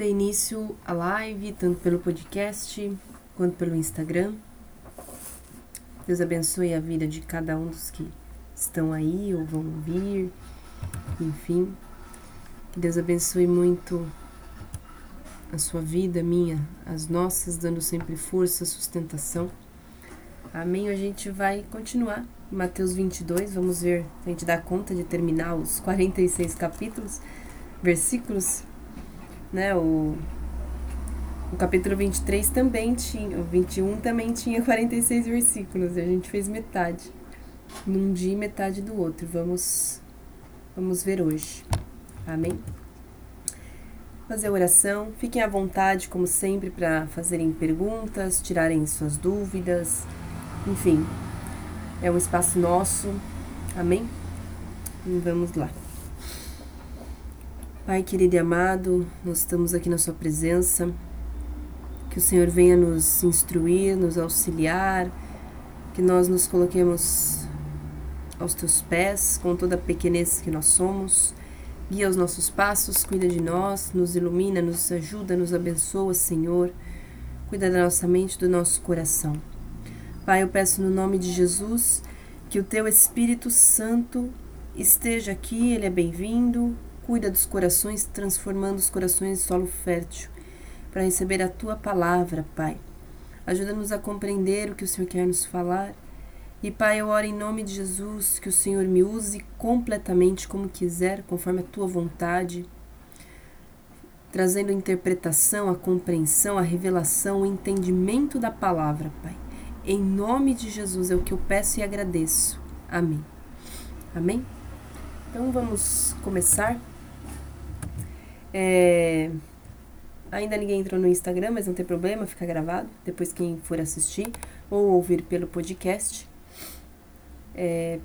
dê início à live, tanto pelo podcast quanto pelo Instagram. Deus abençoe a vida de cada um dos que estão aí ou vão vir, enfim. Que Deus abençoe muito a sua vida, minha, as nossas, dando sempre força, sustentação. Amém? A gente vai continuar Mateus 22, vamos ver se a gente dá conta de terminar os 46 capítulos, versículos, né? O, o capítulo 23 também tinha, o 21 também tinha 46 versículos, e a gente fez metade num dia e metade do outro. Vamos vamos ver hoje. Amém? Fazer oração. Fiquem à vontade, como sempre, para fazerem perguntas, tirarem suas dúvidas. Enfim, é um espaço nosso. Amém? E vamos lá. Pai querido e amado, nós estamos aqui na Sua presença. Que o Senhor venha nos instruir, nos auxiliar, que nós nos coloquemos aos Teus pés com toda a pequenez que nós somos. Guia os nossos passos, cuida de nós, nos ilumina, nos ajuda, nos abençoa, Senhor. Cuida da nossa mente, do nosso coração. Pai, eu peço no nome de Jesus que o teu Espírito Santo esteja aqui, ele é bem-vindo. Cuida dos corações, transformando os corações em solo fértil para receber a tua palavra, Pai. Ajuda-nos a compreender o que o Senhor quer nos falar. E, Pai, eu oro em nome de Jesus que o Senhor me use completamente como quiser, conforme a tua vontade, trazendo a interpretação, a compreensão, a revelação, o entendimento da palavra, Pai. Em nome de Jesus é o que eu peço e agradeço. Amém. Amém? Então vamos começar. É... Ainda ninguém entrou no Instagram, mas não tem problema, fica gravado. Depois quem for assistir ou ouvir pelo podcast. É...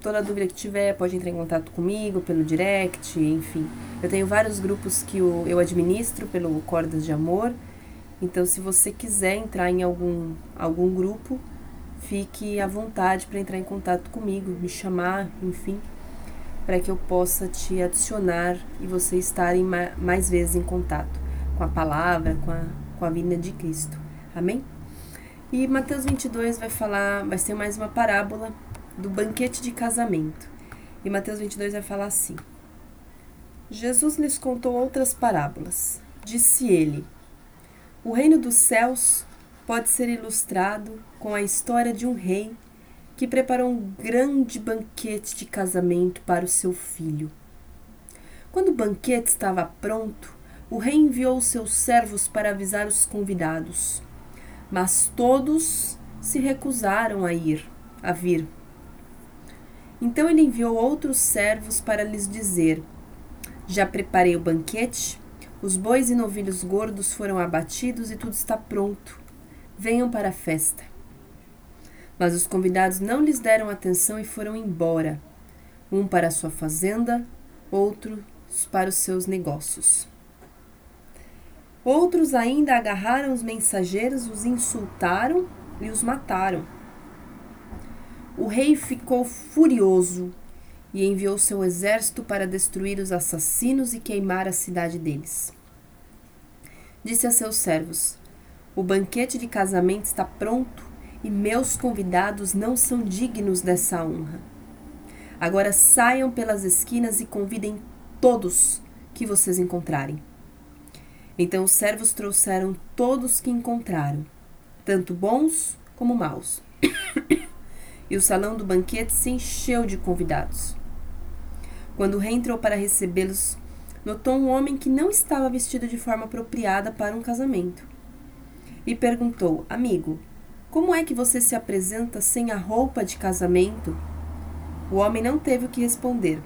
Toda dúvida que tiver, pode entrar em contato comigo pelo direct, enfim. Eu tenho vários grupos que eu administro pelo Cordas de Amor. Então, se você quiser entrar em algum, algum grupo, fique à vontade para entrar em contato comigo, me chamar, enfim, para que eu possa te adicionar e você estarem mais vezes em contato com a palavra, com a, com a vinda de Cristo. Amém? E Mateus 22 vai falar, vai ser mais uma parábola do banquete de casamento. E Mateus 22 vai falar assim: Jesus lhes contou outras parábolas. Disse ele: o reino dos céus pode ser ilustrado com a história de um rei que preparou um grande banquete de casamento para o seu filho. Quando o banquete estava pronto, o rei enviou seus servos para avisar os convidados, mas todos se recusaram a ir, a vir. Então ele enviou outros servos para lhes dizer: Já preparei o banquete, os bois e novilhos gordos foram abatidos e tudo está pronto. Venham para a festa. Mas os convidados não lhes deram atenção e foram embora, um para sua fazenda, outros para os seus negócios. Outros ainda agarraram os mensageiros, os insultaram e os mataram. O rei ficou furioso e enviou seu exército para destruir os assassinos e queimar a cidade deles. Disse a seus servos: O banquete de casamento está pronto e meus convidados não são dignos dessa honra. Agora saiam pelas esquinas e convidem todos que vocês encontrarem. Então os servos trouxeram todos que encontraram, tanto bons como maus. e o salão do banquete se encheu de convidados. Quando o rei entrou para recebê-los, notou um homem que não estava vestido de forma apropriada para um casamento. E perguntou: Amigo, como é que você se apresenta sem a roupa de casamento? O homem não teve o que responder.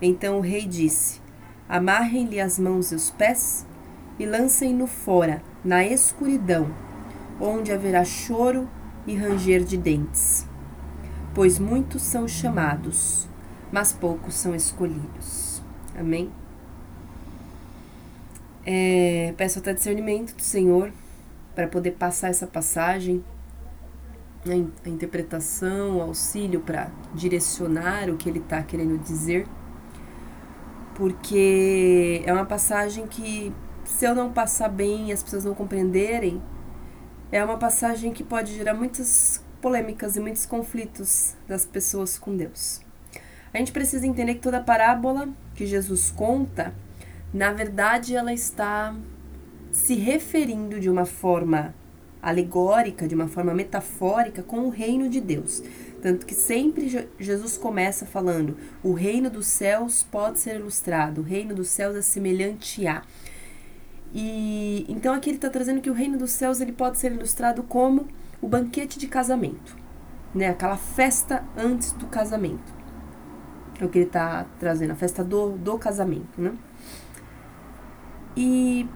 Então o rei disse: Amarrem-lhe as mãos e os pés e lancem-no fora, na escuridão, onde haverá choro e ranger de dentes. Pois muitos são chamados, mas poucos são escolhidos. Amém? É, peço até discernimento do Senhor para poder passar essa passagem, a interpretação, o auxílio para direcionar o que ele está querendo dizer, porque é uma passagem que se eu não passar bem e as pessoas não compreenderem, é uma passagem que pode gerar muitas polêmicas e muitos conflitos das pessoas com Deus. A gente precisa entender que toda parábola que Jesus conta, na verdade, ela está se referindo de uma forma alegórica, de uma forma metafórica, com o reino de Deus. Tanto que sempre Jesus começa falando: o reino dos céus pode ser ilustrado, o reino dos céus é semelhante a. E então aqui ele está trazendo que o reino dos céus ele pode ser ilustrado como o banquete de casamento, né? Aquela festa antes do casamento. É o que ele está trazendo, a festa do, do casamento, né? E,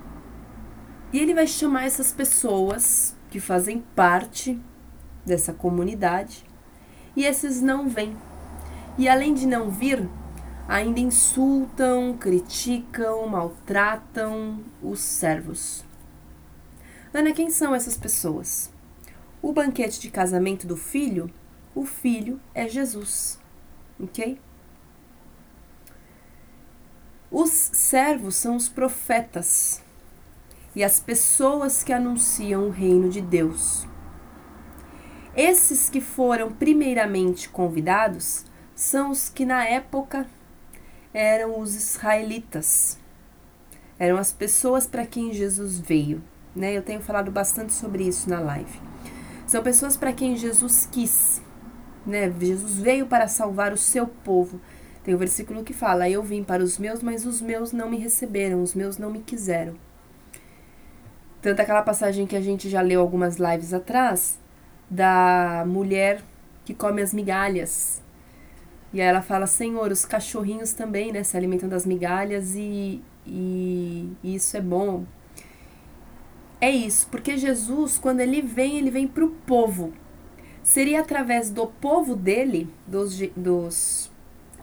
e ele vai chamar essas pessoas que fazem parte dessa comunidade e esses não vêm. E além de não vir, ainda insultam, criticam, maltratam os servos. Ana, quem são essas pessoas? O banquete de casamento do filho, o filho é Jesus, ok? Os servos são os profetas e as pessoas que anunciam o reino de Deus. Esses que foram primeiramente convidados são os que na época eram os israelitas. Eram as pessoas para quem Jesus veio. Né? Eu tenho falado bastante sobre isso na live. São pessoas para quem Jesus quis. Né? Jesus veio para salvar o seu povo. Tem o um versículo que fala: Eu vim para os meus, mas os meus não me receberam, os meus não me quiseram. Tanto aquela passagem que a gente já leu algumas lives atrás, da mulher que come as migalhas. E aí ela fala, Senhor, os cachorrinhos também, né, se alimentam das migalhas e, e, e isso é bom. É isso, porque Jesus, quando ele vem, ele vem para o povo. Seria através do povo dele, dos, dos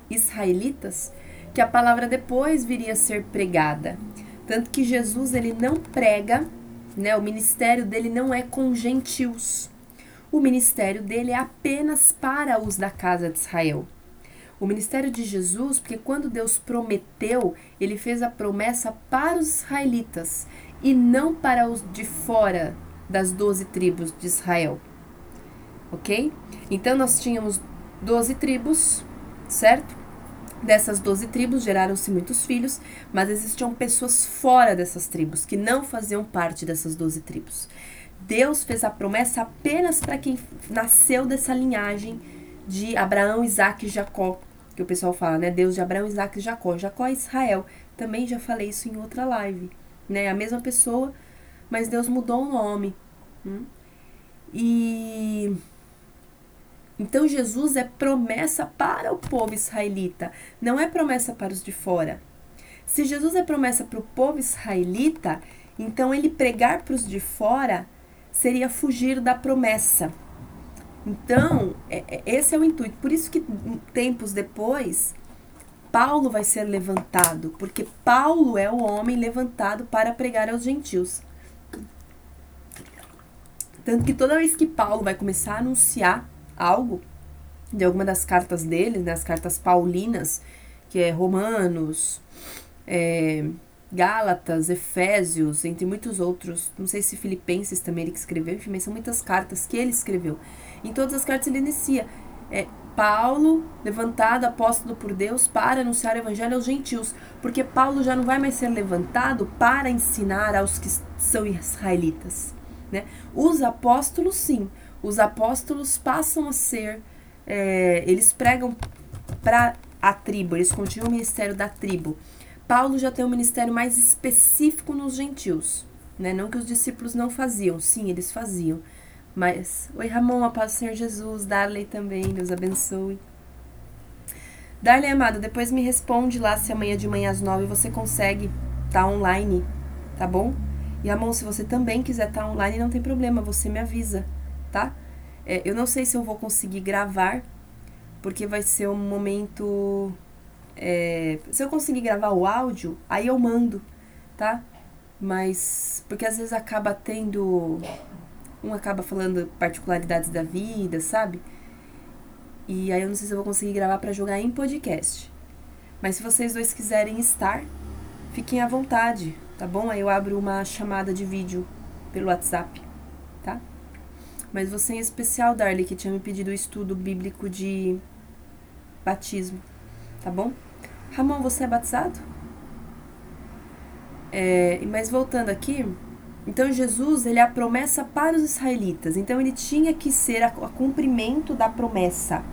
israelitas, que a palavra depois viria a ser pregada. Tanto que Jesus, ele não prega, né, o ministério dele não é com gentios o ministério dele é apenas para os da casa de Israel. O ministério de Jesus, porque quando Deus prometeu, ele fez a promessa para os israelitas e não para os de fora das doze tribos de Israel. Ok? Então nós tínhamos doze tribos, certo? Dessas doze tribos geraram-se muitos filhos, mas existiam pessoas fora dessas tribos que não faziam parte dessas doze tribos. Deus fez a promessa apenas para quem nasceu dessa linhagem de Abraão, Isaac e Jacó, que o pessoal fala, né? Deus de Abraão, Isaac e Jacó. Jacó é Israel. Também já falei isso em outra live, né? A mesma pessoa, mas Deus mudou o nome. Hum? E então Jesus é promessa para o povo israelita, não é promessa para os de fora. Se Jesus é promessa para o povo israelita, então ele pregar para os de fora seria fugir da promessa. Então, é, é, esse é o intuito. Por isso que tempos depois, Paulo vai ser levantado, porque Paulo é o homem levantado para pregar aos gentios. Tanto que toda vez que Paulo vai começar a anunciar algo, de alguma das cartas dele, das cartas paulinas, que é Romanos, é, Gálatas, Efésios, entre muitos outros. Não sei se Filipenses também ele que escreveu, enfim, mas são muitas cartas que ele escreveu. Em todas as cartas ele inicia. É, Paulo, levantado, apóstolo por Deus, para anunciar o evangelho aos gentios. Porque Paulo já não vai mais ser levantado para ensinar aos que são israelitas. Né? Os apóstolos, sim. Os apóstolos passam a ser. É, eles pregam para a tribo, eles continuam o ministério da tribo. Paulo já tem um ministério mais específico nos gentios, né? Não que os discípulos não faziam, sim, eles faziam. Mas, oi Ramon, a paz do Senhor Jesus, Darley também, Deus abençoe. Darley, amado, depois me responde lá se amanhã de manhã às nove você consegue estar tá online, tá bom? E Ramon, se você também quiser estar tá online, não tem problema, você me avisa, tá? É, eu não sei se eu vou conseguir gravar, porque vai ser um momento é, se eu conseguir gravar o áudio, aí eu mando, tá? Mas. Porque às vezes acaba tendo. Um acaba falando particularidades da vida, sabe? E aí eu não sei se eu vou conseguir gravar para jogar em podcast. Mas se vocês dois quiserem estar, fiquem à vontade. tá bom? Aí eu abro uma chamada de vídeo pelo WhatsApp, tá? Mas você em especial, Darly, que tinha me pedido o estudo bíblico de batismo, tá bom? Ramon, você é batizado? É, mas voltando aqui, então Jesus ele é a promessa para os israelitas. Então ele tinha que ser a cumprimento da promessa,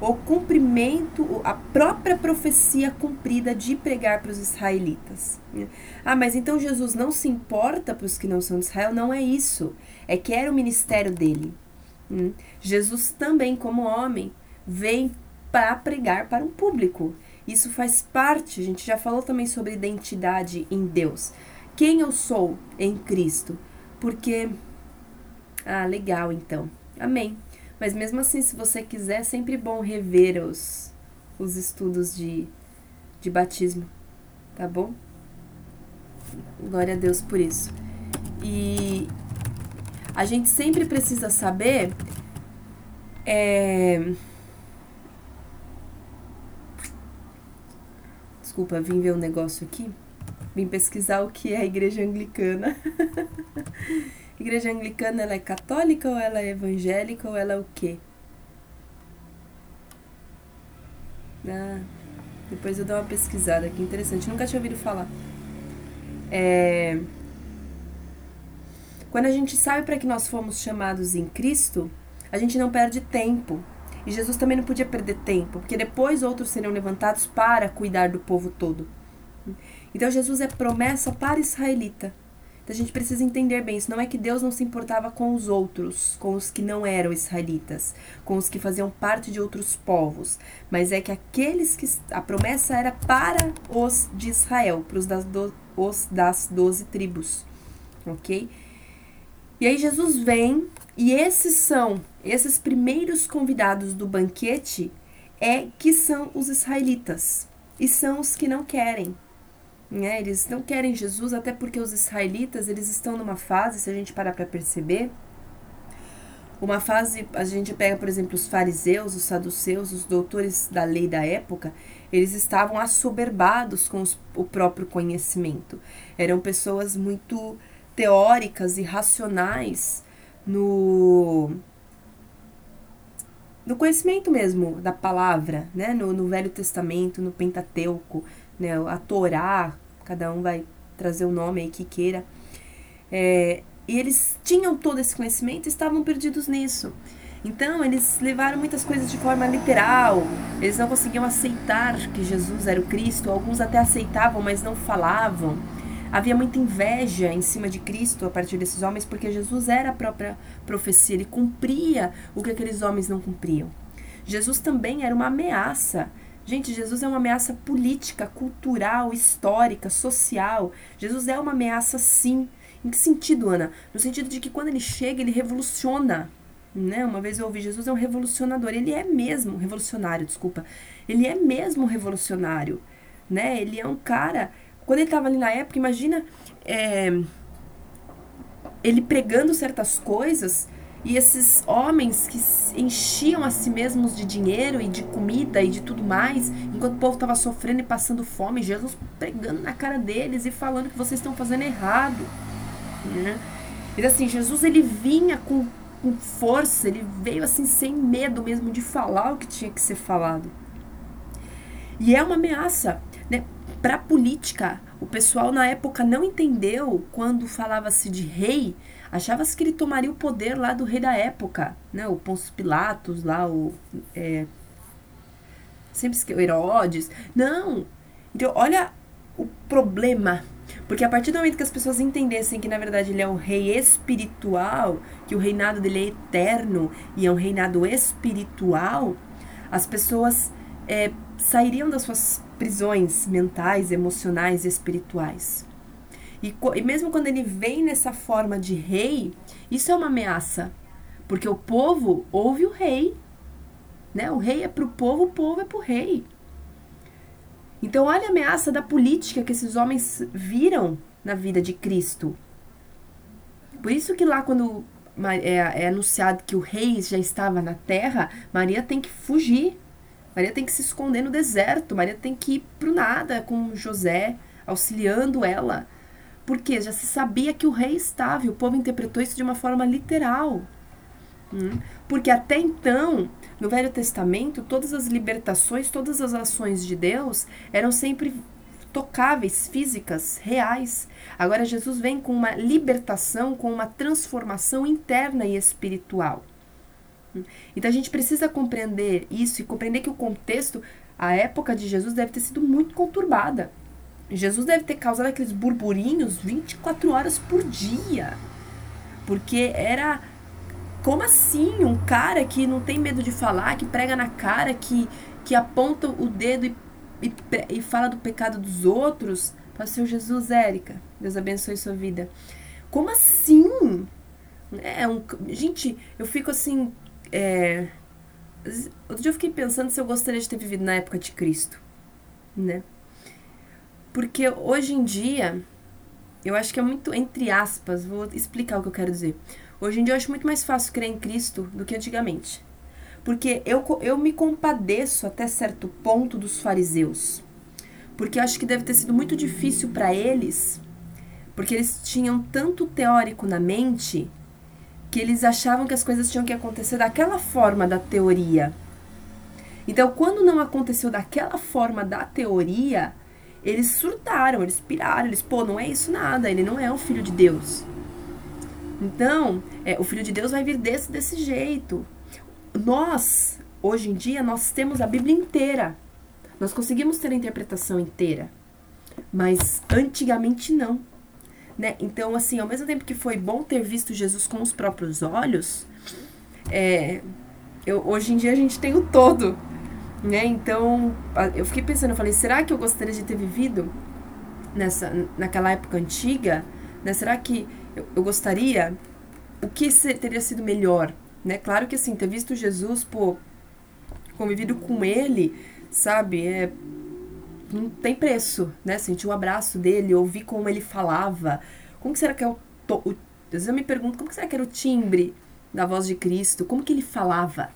o cumprimento, a própria profecia cumprida de pregar para os israelitas. Ah, mas então Jesus não se importa para os que não são de Israel? Não é isso. É que era o ministério dele. Hum? Jesus também, como homem, vem para pregar para um público. Isso faz parte, a gente já falou também sobre identidade em Deus. Quem eu sou em Cristo? Porque. Ah, legal então. Amém. Mas mesmo assim, se você quiser, é sempre bom rever os, os estudos de, de batismo, tá bom? Glória a Deus por isso. E a gente sempre precisa saber. É... Desculpa, vim ver um negócio aqui. Vim pesquisar o que é a igreja anglicana. igreja anglicana, ela é católica ou ela é evangélica ou ela é o quê? Ah, depois eu dou uma pesquisada aqui, interessante. Nunca tinha ouvido falar. É... Quando a gente sabe para que nós fomos chamados em Cristo, a gente não perde tempo. E Jesus também não podia perder tempo, porque depois outros seriam levantados para cuidar do povo todo. Então Jesus é promessa para israelita. Então a gente precisa entender bem isso. Não é que Deus não se importava com os outros, com os que não eram israelitas, com os que faziam parte de outros povos, mas é que aqueles que a promessa era para os de Israel, para os das, do, os das doze tribos, ok? E aí Jesus vem e esses são esses primeiros convidados do banquete é que são os israelitas e são os que não querem, né? Eles não querem Jesus, até porque os israelitas, eles estão numa fase, se a gente parar para perceber, uma fase, a gente pega, por exemplo, os fariseus, os saduceus, os doutores da lei da época, eles estavam assoberbados com os, o próprio conhecimento. Eram pessoas muito teóricas e racionais no no conhecimento mesmo da palavra, né? No, no Velho Testamento, no Pentateuco, né, a Torá, cada um vai trazer o nome aí que queira. É, e eles tinham todo esse conhecimento e estavam perdidos nisso. Então, eles levaram muitas coisas de forma literal, eles não conseguiam aceitar que Jesus era o Cristo, alguns até aceitavam, mas não falavam. Havia muita inveja em cima de Cristo a partir desses homens, porque Jesus era a própria profecia, ele cumpria o que aqueles homens não cumpriam. Jesus também era uma ameaça Gente, Jesus é uma ameaça política, cultural, histórica, social. Jesus é uma ameaça, sim. Em que sentido, Ana? No sentido de que quando ele chega, ele revoluciona. Né? Uma vez eu ouvi, Jesus é um revolucionador. Ele é mesmo revolucionário, desculpa. Ele é mesmo revolucionário. Né? Ele é um cara. Quando ele estava ali na época, imagina é, ele pregando certas coisas e esses homens que enchiam a si mesmos de dinheiro e de comida e de tudo mais, enquanto o povo estava sofrendo e passando fome, Jesus pregando na cara deles e falando que vocês estão fazendo errado. Né? E assim, Jesus ele vinha com, com força, ele veio assim sem medo mesmo de falar o que tinha que ser falado. E é uma ameaça, né? Para a política, o pessoal na época não entendeu quando falava-se de rei Achava-se que ele tomaria o poder lá do rei da época, né? O Pôncio Pilatos lá, o... É, sempre o Herodes. Não! Então, olha o problema. Porque a partir do momento que as pessoas entendessem que, na verdade, ele é um rei espiritual, que o reinado dele é eterno e é um reinado espiritual, as pessoas é, sairiam das suas prisões mentais, emocionais e espirituais. E, e mesmo quando ele vem nessa forma de rei, isso é uma ameaça. Porque o povo ouve o rei. Né? O rei é para o povo, o povo é para o rei. Então, olha a ameaça da política que esses homens viram na vida de Cristo. Por isso que lá, quando é, é anunciado que o rei já estava na terra, Maria tem que fugir. Maria tem que se esconder no deserto. Maria tem que ir para o nada com José, auxiliando ela Porque já se sabia que o rei estava e o povo interpretou isso de uma forma literal. Hum? Porque até então, no Velho Testamento, todas as libertações, todas as ações de Deus eram sempre tocáveis, físicas, reais. Agora Jesus vem com uma libertação, com uma transformação interna e espiritual. Então a gente precisa compreender isso e compreender que o contexto, a época de Jesus deve ter sido muito conturbada. Jesus deve ter causado aqueles burburinhos 24 horas por dia. Porque era como assim? Um cara que não tem medo de falar, que prega na cara, que, que aponta o dedo e, e, e fala do pecado dos outros. Pastor Jesus, Érica, Deus abençoe sua vida. Como assim? É um, gente, eu fico assim. É, outro dia eu fiquei pensando se eu gostaria de ter vivido na época de Cristo, né? Porque hoje em dia, eu acho que é muito, entre aspas, vou explicar o que eu quero dizer. Hoje em dia eu acho muito mais fácil crer em Cristo do que antigamente. Porque eu, eu me compadeço até certo ponto dos fariseus. Porque eu acho que deve ter sido muito difícil para eles, porque eles tinham tanto teórico na mente que eles achavam que as coisas tinham que acontecer daquela forma da teoria. Então, quando não aconteceu daquela forma da teoria, eles surtaram, eles piraram, eles, pô, não é isso nada, ele não é o filho de Deus. Então, é, o Filho de Deus vai vir desse, desse jeito. Nós, hoje em dia, nós temos a Bíblia inteira. Nós conseguimos ter a interpretação inteira. Mas antigamente não. Né? Então, assim, ao mesmo tempo que foi bom ter visto Jesus com os próprios olhos, é, eu, hoje em dia a gente tem o todo. Né? Então, eu fiquei pensando, eu falei, será que eu gostaria de ter vivido nessa, naquela época antiga? Né? Será que eu, eu gostaria, o que ser, teria sido melhor, né? Claro que assim, ter visto Jesus, pô, convivido com ele, sabe, é não tem preço, né? Sentir o abraço dele, ouvir como ele falava. Como será que é o, o às vezes eu me pergunto como será que era o timbre da voz de Cristo? Como que ele falava,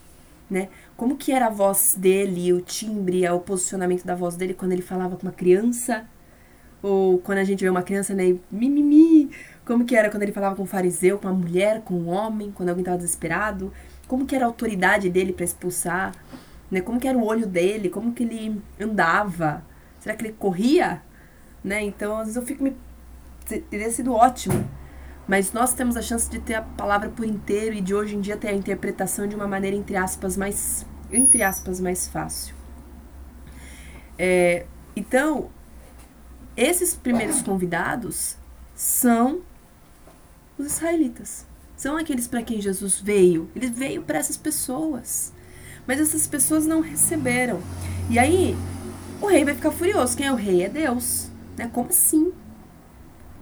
né? Como que era a voz dele, o timbre, o posicionamento da voz dele quando ele falava com uma criança? Ou quando a gente vê uma criança, né, mimimi, como que era quando ele falava com um fariseu, com uma mulher, com um homem, quando alguém estava desesperado? Como que era a autoridade dele para expulsar? Né? Como que era o olho dele? Como que ele andava? Será que ele corria? Né? Então, às vezes eu fico me... Teria sido ótimo. Mas nós temos a chance de ter a palavra por inteiro e de hoje em dia ter a interpretação de uma maneira, entre aspas, mais, entre aspas, mais fácil. É, então, esses primeiros convidados são os israelitas. São aqueles para quem Jesus veio. Ele veio para essas pessoas. Mas essas pessoas não receberam. E aí, o rei vai ficar furioso. Quem é o rei? É Deus. Né? Como assim?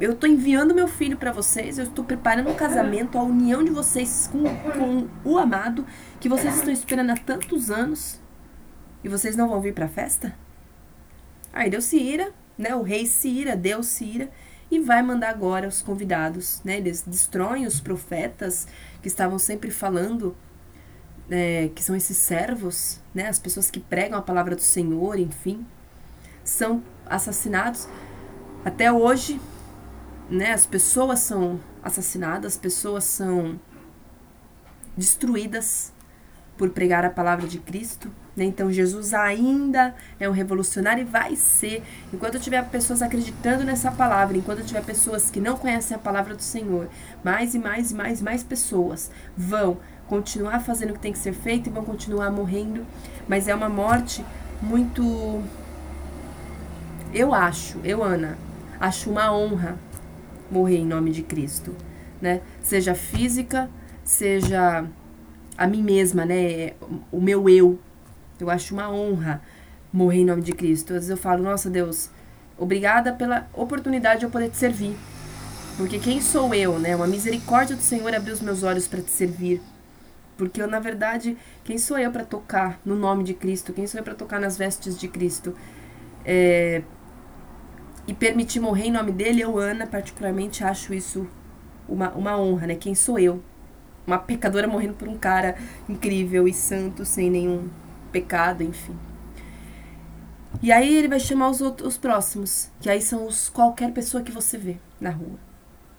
Eu estou enviando meu filho para vocês, eu estou preparando um casamento, a união de vocês com, com o amado, que vocês estão esperando há tantos anos, e vocês não vão vir para a festa? Aí Deus se ira, né? O rei se ira, Deus se ira, e vai mandar agora os convidados, né? Eles destroem os profetas que estavam sempre falando, é, que são esses servos, né? As pessoas que pregam a palavra do Senhor, enfim, são assassinados. Até hoje, né? As pessoas são assassinadas, as pessoas são destruídas por pregar a palavra de Cristo. Né? Então Jesus ainda é um revolucionário e vai ser. Enquanto tiver pessoas acreditando nessa palavra, enquanto tiver pessoas que não conhecem a palavra do Senhor, mais e mais e mais mais pessoas vão continuar fazendo o que tem que ser feito e vão continuar morrendo. Mas é uma morte muito. Eu acho, eu, Ana, acho uma honra morrer em nome de Cristo, né? Seja física, seja a mim mesma, né? O meu eu, eu acho uma honra morrer em nome de Cristo. Às vezes eu falo, nossa Deus, obrigada pela oportunidade de eu poder te servir. Porque quem sou eu, né? Uma misericórdia do Senhor abrir os meus olhos para te servir. Porque eu, na verdade, quem sou eu para tocar no nome de Cristo? Quem sou eu para tocar nas vestes de Cristo? É... E permitir morrer em nome dele, eu, Ana, particularmente, acho isso uma, uma honra, né? Quem sou eu? Uma pecadora morrendo por um cara incrível e santo, sem nenhum pecado, enfim. E aí ele vai chamar os, outros, os próximos, que aí são os qualquer pessoa que você vê na rua.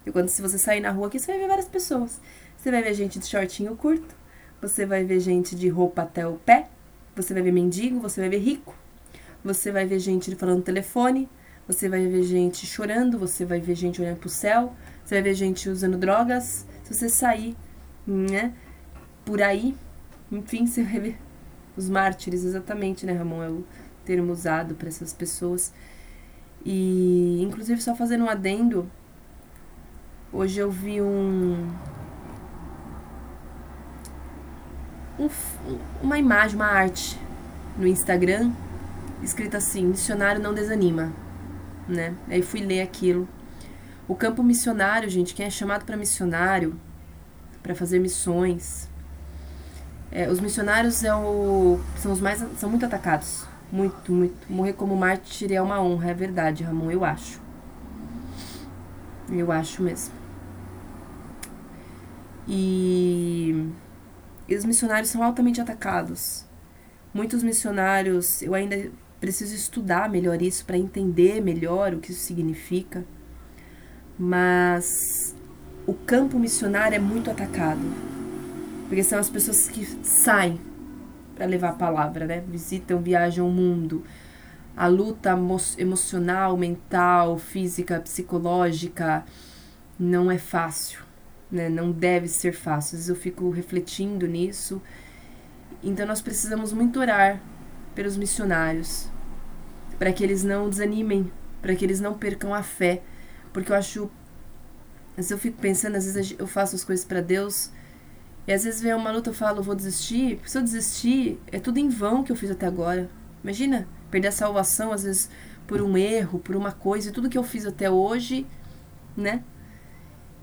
E quando se você sair na rua aqui, você vai ver várias pessoas. Você vai ver gente de shortinho curto, você vai ver gente de roupa até o pé, você vai ver mendigo, você vai ver rico, você vai ver gente falando no telefone, você vai ver gente chorando, você vai ver gente olhando pro céu, você vai ver gente usando drogas. Se você sair, né, por aí, enfim, você vai ver os mártires, exatamente, né, Ramon? É o termo usado para essas pessoas. E, inclusive, só fazendo um adendo, hoje eu vi um. um uma imagem, uma arte no Instagram, escrita assim: Missionário não desanima, né? Aí fui ler aquilo. O campo missionário, gente, quem é chamado para missionário, para fazer missões, é, os missionários é o, são os mais são muito atacados muito, muito. Morrer como mártir é uma honra, é verdade, Ramon, eu acho. Eu acho mesmo. E, e os missionários são altamente atacados. Muitos missionários, eu ainda preciso estudar melhor isso para entender melhor o que isso significa. Mas o campo missionário é muito atacado. Porque são as pessoas que saem para levar a palavra, né? Visitam, viajam o mundo. A luta emocional, mental, física, psicológica não é fácil, né? Não deve ser fácil. Às vezes eu fico refletindo nisso. Então nós precisamos muito orar pelos missionários, para que eles não desanimem, para que eles não percam a fé, porque eu acho vezes eu fico pensando, às vezes eu faço as coisas para Deus e às vezes vem uma luta eu falo, vou desistir. Se eu desistir, é tudo em vão que eu fiz até agora. Imagina, perder a salvação, às vezes, por um erro, por uma coisa, e tudo que eu fiz até hoje, né?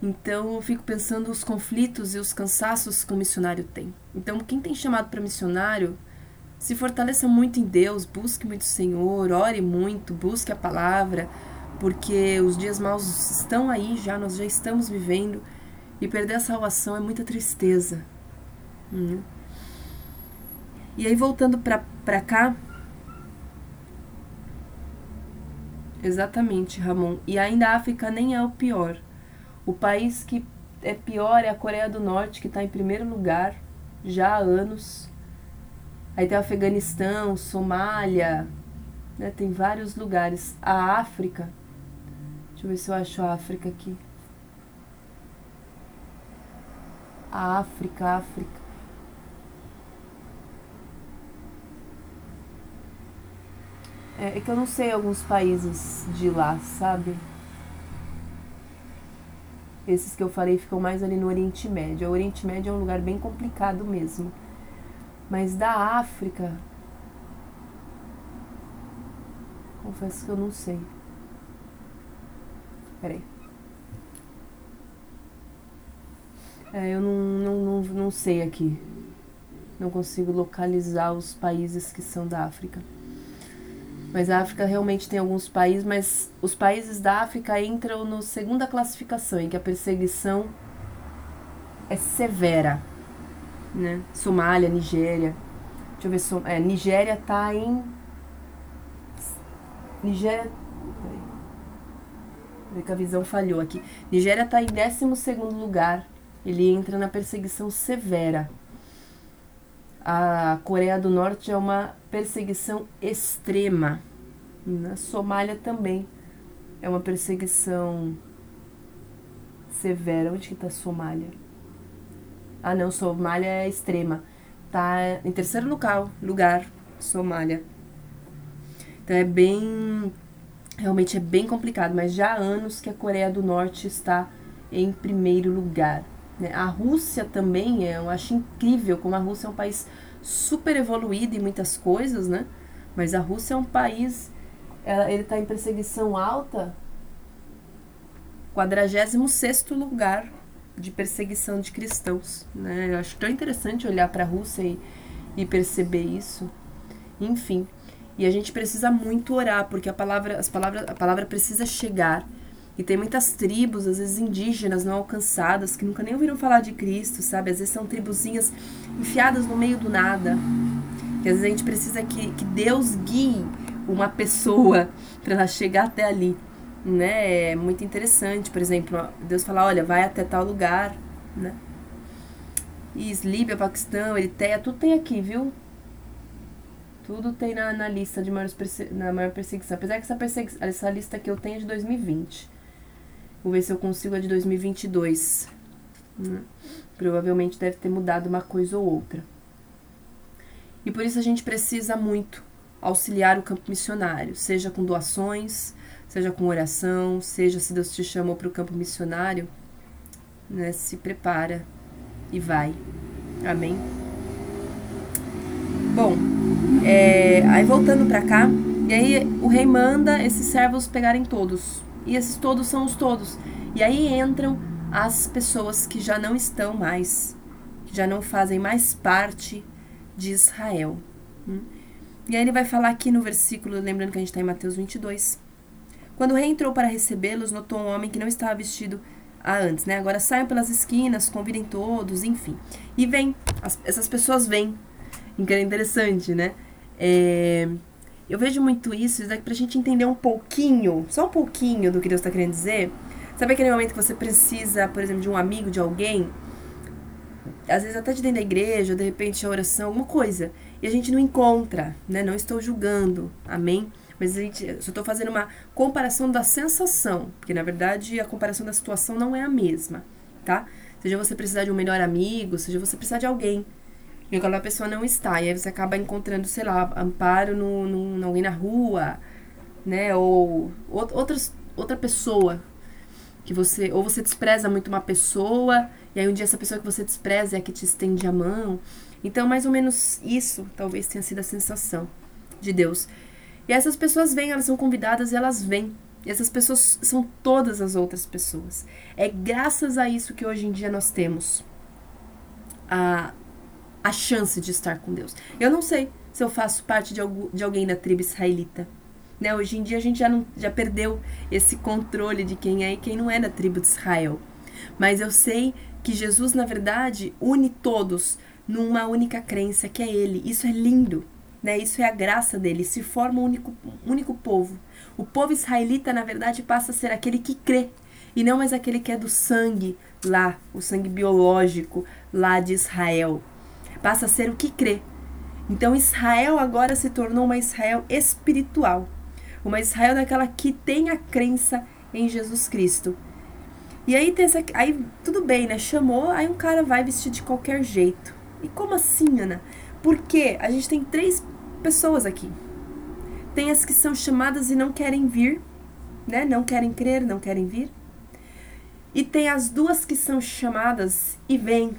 Então eu fico pensando os conflitos e os cansaços que o missionário tem. Então, quem tem chamado para missionário, se fortaleça muito em Deus, busque muito o Senhor, ore muito, busque a palavra, porque os dias maus estão aí já, nós já estamos vivendo. E perder a salvação é muita tristeza. Hum. E aí, voltando para cá. Exatamente, Ramon. E ainda a África nem é o pior. O país que é pior é a Coreia do Norte, que está em primeiro lugar já há anos. Aí tem o Afeganistão, Somália, né? tem vários lugares. A África. Deixa eu ver se eu acho a África aqui. a África, África. É, é que eu não sei alguns países de lá, sabe? Esses que eu falei ficam mais ali no Oriente Médio. O Oriente Médio é um lugar bem complicado mesmo. Mas da África. Confesso que eu não sei. Peraí. É, eu não, não, não, não sei aqui. Não consigo localizar os países que são da África. Mas a África realmente tem alguns países, mas os países da África entram na segunda classificação, em que a perseguição é severa. Né? Somália, Nigéria. Deixa eu ver. Som é, Nigéria tá em. Nigéria. Peraí. que a visão falhou aqui. Nigéria tá em 12 lugar ele entra na perseguição severa. A Coreia do Norte é uma perseguição extrema. Na Somália também é uma perseguição severa. Onde que está a Somália? Ah, não, Somália é extrema. Tá em terceiro lugar, lugar, Somália. Então é bem realmente é bem complicado, mas já há anos que a Coreia do Norte está em primeiro lugar. Né? A Rússia também, é, eu acho incrível como a Rússia é um país super evoluído em muitas coisas, né? Mas a Rússia é um país, ela, ele está em perseguição alta, 46 lugar de perseguição de cristãos. Né? Eu acho tão interessante olhar para a Rússia e, e perceber isso. Enfim, e a gente precisa muito orar, porque a palavra, as palavras, a palavra precisa chegar e tem muitas tribos, às vezes indígenas, não alcançadas, que nunca nem ouviram falar de Cristo, sabe? Às vezes são tribuzinhas enfiadas no meio do nada. E às vezes a gente precisa que, que Deus guie uma pessoa para ela chegar até ali, né? É muito interessante, por exemplo, Deus fala, olha, vai até tal lugar, né? E Líbia, Paquistão, Eritreia, tudo tem aqui, viu? Tudo tem na, na lista de maiores na maior perseguição. Apesar que essa, perseguição, essa lista que eu tenho é de 2020. Vou ver se eu consigo a de 2022. Né? Provavelmente deve ter mudado uma coisa ou outra. E por isso a gente precisa muito auxiliar o campo missionário, seja com doações, seja com oração, seja se Deus te chamou para o campo missionário, né, se prepara e vai. Amém? Bom, é, aí voltando para cá, e aí o rei manda esses servos pegarem todos. E esses todos são os todos. E aí entram as pessoas que já não estão mais, que já não fazem mais parte de Israel. Hum? E aí ele vai falar aqui no versículo, lembrando que a gente está em Mateus 22. Quando o rei entrou para recebê-los, notou um homem que não estava vestido a antes, né? Agora saiam pelas esquinas, convidem todos, enfim. E vem, as, essas pessoas vêm. É interessante, né? É, eu vejo muito isso, isso daqui pra gente entender um pouquinho, só um pouquinho do que Deus está querendo dizer. Sabe aquele momento que você precisa, por exemplo, de um amigo, de alguém? Às vezes até de dentro da igreja, ou de repente a oração, alguma coisa e a gente não encontra, né? Não estou julgando, amém? Mas a gente, só estou fazendo uma comparação da sensação, porque na verdade a comparação da situação não é a mesma, tá? Seja você precisar de um melhor amigo, seja você precisar de alguém, e aquela pessoa não está, e aí você acaba encontrando, sei lá, amparo no, no, alguém na rua, né? Ou outras, outra pessoa que você, ou você despreza muito uma pessoa, e aí um dia essa pessoa que você despreza é a que te estende a mão. Então, mais ou menos isso talvez tenha sido a sensação de Deus. E essas pessoas vêm, elas são convidadas e elas vêm. E essas pessoas são todas as outras pessoas. É graças a isso que hoje em dia nós temos a, a chance de estar com Deus. Eu não sei se eu faço parte de, algum, de alguém da tribo israelita. Né? Hoje em dia a gente já, não, já perdeu esse controle de quem é e quem não é da tribo de Israel. Mas eu sei que Jesus, na verdade, une todos numa única crença que é Ele. Isso é lindo, né? Isso é a graça dele. Se forma um único, um único povo. O povo israelita, na verdade, passa a ser aquele que crê e não mais aquele que é do sangue lá, o sangue biológico lá de Israel. Passa a ser o que crê. Então Israel agora se tornou uma Israel espiritual, uma Israel daquela que tem a crença em Jesus Cristo. E aí tem essa, aí tudo bem, né? Chamou, aí um cara vai vestir de qualquer jeito. E como assim, Ana? Porque a gente tem três pessoas aqui. Tem as que são chamadas e não querem vir, né? Não querem crer, não querem vir. E tem as duas que são chamadas e vêm.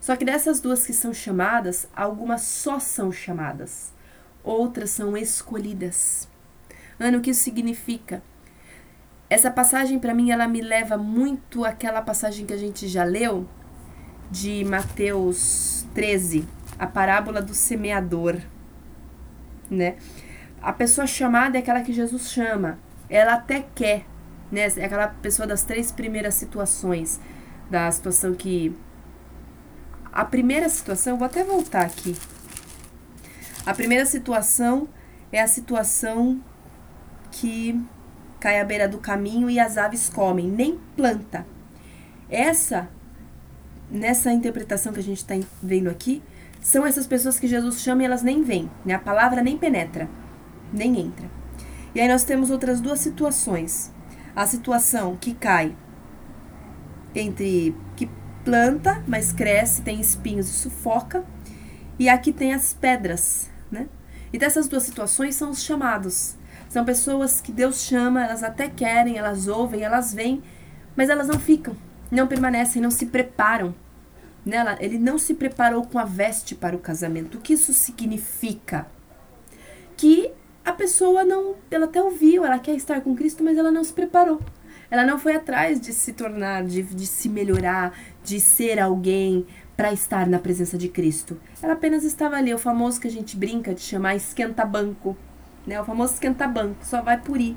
Só que dessas duas que são chamadas, algumas só são chamadas, outras são escolhidas. Ana, o que isso significa? Essa passagem para mim ela me leva muito àquela passagem que a gente já leu, de Mateus 13, a parábola do semeador, né? A pessoa chamada é aquela que Jesus chama. Ela até quer, né? É aquela pessoa das três primeiras situações, da situação que a primeira situação, vou até voltar aqui. A primeira situação é a situação que cai à beira do caminho e as aves comem, nem planta. Essa nessa interpretação que a gente está vendo aqui, são essas pessoas que Jesus chama e elas nem vêm, né? A palavra nem penetra, nem entra. E aí nós temos outras duas situações. A situação que cai entre que planta, mas cresce, tem espinhos e sufoca, e aqui tem as pedras, né? E dessas duas situações são os chamados. São pessoas que Deus chama, elas até querem, elas ouvem, elas vêm, mas elas não ficam não permanecem, não se preparam. Nela, ele não se preparou com a veste para o casamento. O que isso significa? Que a pessoa não, ela até ouviu, ela quer estar com Cristo, mas ela não se preparou. Ela não foi atrás de se tornar, de, de se melhorar, de ser alguém para estar na presença de Cristo. Ela apenas estava ali, o famoso que a gente brinca de chamar esquenta-banco, né? O famoso esquenta-banco, só vai por ir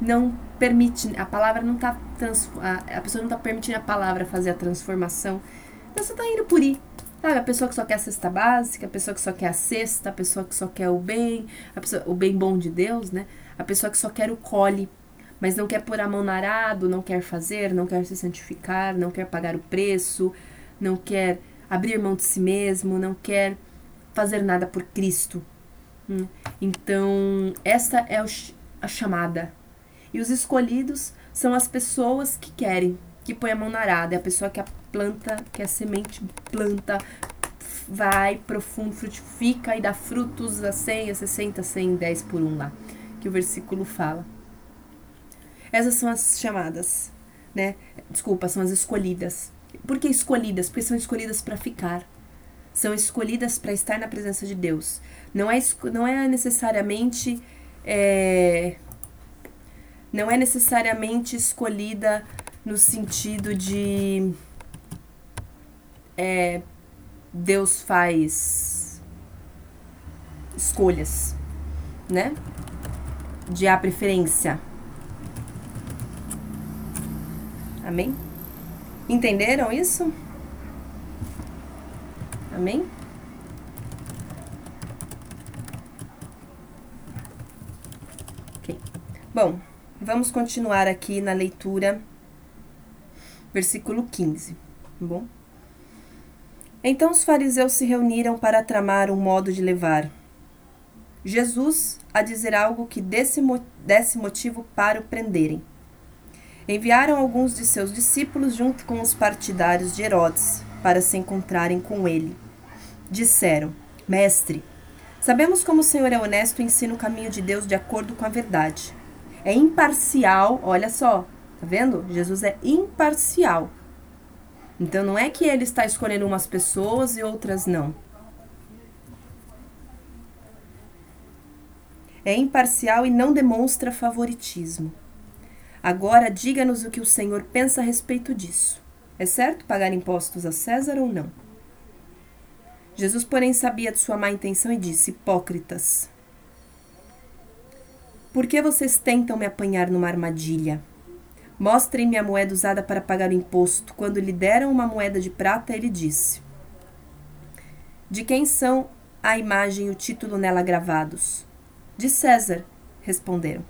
não permite, a palavra não tá a, a pessoa não tá permitindo a palavra fazer a transformação. Então você tá indo por ir, Sabe, a pessoa que só quer a cesta básica, a pessoa que só quer a cesta, a pessoa que só quer o bem, pessoa, o bem bom de Deus, né? A pessoa que só quer o cole, mas não quer pôr a mão no arado, não quer fazer, não quer se santificar, não quer pagar o preço, não quer abrir mão de si mesmo, não quer fazer nada por Cristo. Hum. Então, essa é a chamada. E os escolhidos são as pessoas que querem, que põe a mão na arada. É a pessoa que planta, que a semente planta, vai profundo, frutifica e dá frutos a 100, a 60, a 100, 10 por um lá, que o versículo fala. Essas são as chamadas, né? Desculpa, são as escolhidas. Por que escolhidas? Porque são escolhidas para ficar. São escolhidas para estar na presença de Deus. Não é, não é necessariamente. É, não é necessariamente escolhida no sentido de é, Deus faz escolhas, né? De a preferência. Amém? Entenderam isso? Amém? Bom, vamos continuar aqui na leitura versículo 15, tá bom? Então os fariseus se reuniram para tramar um modo de levar Jesus a dizer algo que desse, desse motivo para o prenderem. Enviaram alguns de seus discípulos junto com os partidários de Herodes para se encontrarem com ele. Disseram: Mestre, sabemos como o Senhor é honesto e ensina o caminho de Deus de acordo com a verdade. É imparcial, olha só, Tá vendo? Jesus é imparcial. Então não é que ele está escolhendo umas pessoas e outras não. É imparcial e não demonstra favoritismo. Agora diga-nos o que o Senhor pensa a respeito disso. É certo pagar impostos a César ou não? Jesus, porém, sabia de sua má intenção e disse: Hipócritas, por que vocês tentam me apanhar numa armadilha? Mostrem-me a moeda usada para pagar o imposto. Quando lhe deram uma moeda de prata, ele disse: De quem são a imagem e o título nela gravados? De César, responderam.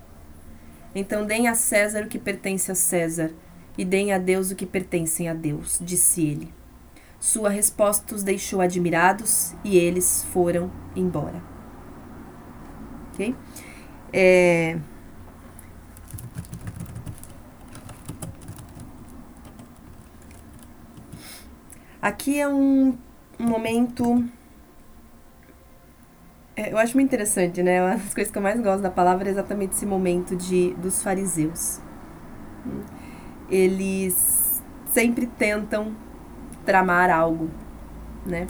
Então deem a César o que pertence a César, e deem a Deus o que pertence a Deus, disse ele. Sua resposta os deixou admirados e eles foram embora. Ok? É, Aqui é um, momento. É, eu acho muito interessante, né? Uma das coisas que eu mais gosto da palavra é exatamente esse momento de, dos fariseus. Eles sempre tentam tramar algo, né?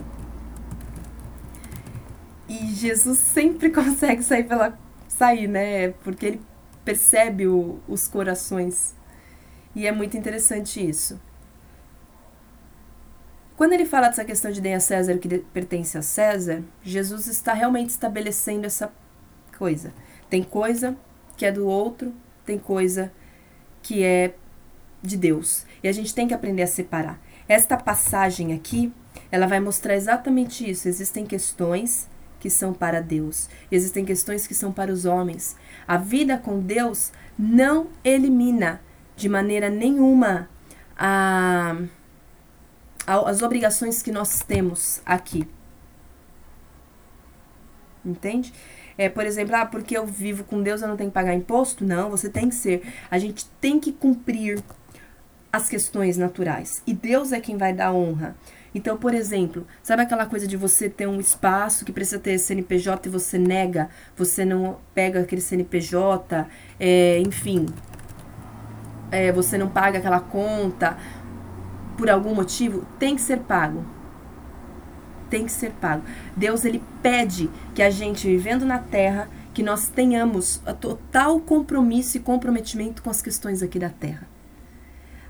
E Jesus sempre consegue sair pela sair, né? Porque ele percebe o, os corações. E é muito interessante isso. Quando ele fala dessa questão de deem a César o que pertence a César, Jesus está realmente estabelecendo essa coisa. Tem coisa que é do outro, tem coisa que é de Deus. E a gente tem que aprender a separar. Esta passagem aqui, ela vai mostrar exatamente isso. Existem questões que são para Deus, existem questões que são para os homens. A vida com Deus não elimina de maneira nenhuma a as obrigações que nós temos aqui. Entende? É, por exemplo, ah, porque eu vivo com Deus eu não tenho que pagar imposto? Não, você tem que ser. A gente tem que cumprir as questões naturais. E Deus é quem vai dar honra. Então, por exemplo, sabe aquela coisa de você ter um espaço que precisa ter CNPJ e você nega, você não pega aquele CNPJ, é, enfim, é, você não paga aquela conta, por algum motivo, tem que ser pago. Tem que ser pago. Deus ele pede que a gente vivendo na terra, que nós tenhamos total compromisso e comprometimento com as questões aqui da terra.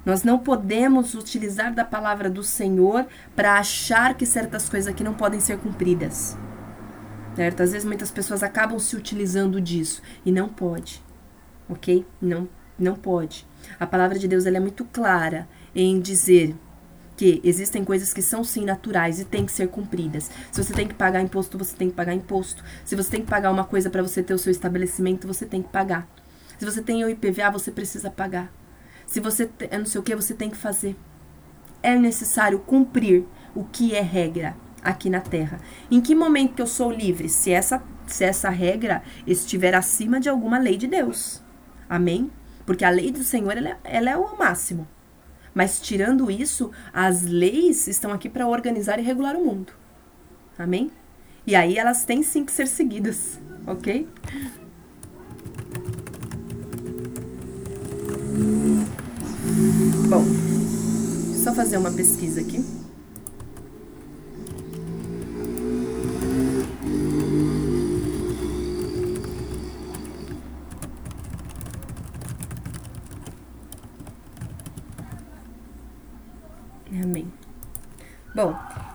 Nós não podemos utilizar da palavra do Senhor para achar que certas coisas aqui não podem ser cumpridas. Certo? Às vezes muitas pessoas acabam se utilizando disso e não pode. OK? Não não pode. A palavra de Deus ela é muito clara em dizer que existem coisas que são sim naturais e têm que ser cumpridas. Se você tem que pagar imposto, você tem que pagar imposto. Se você tem que pagar uma coisa para você ter o seu estabelecimento, você tem que pagar. Se você tem o IPVA, você precisa pagar. Se você é não sei o que, você tem que fazer. É necessário cumprir o que é regra aqui na Terra. Em que momento que eu sou livre? Se essa, se essa regra estiver acima de alguma lei de Deus. Amém? Porque a lei do Senhor, ela é, ela é o máximo. Mas tirando isso, as leis estão aqui para organizar e regular o mundo. Amém? E aí elas têm sim que ser seguidas, ok? Bom, só fazer uma pesquisa aqui.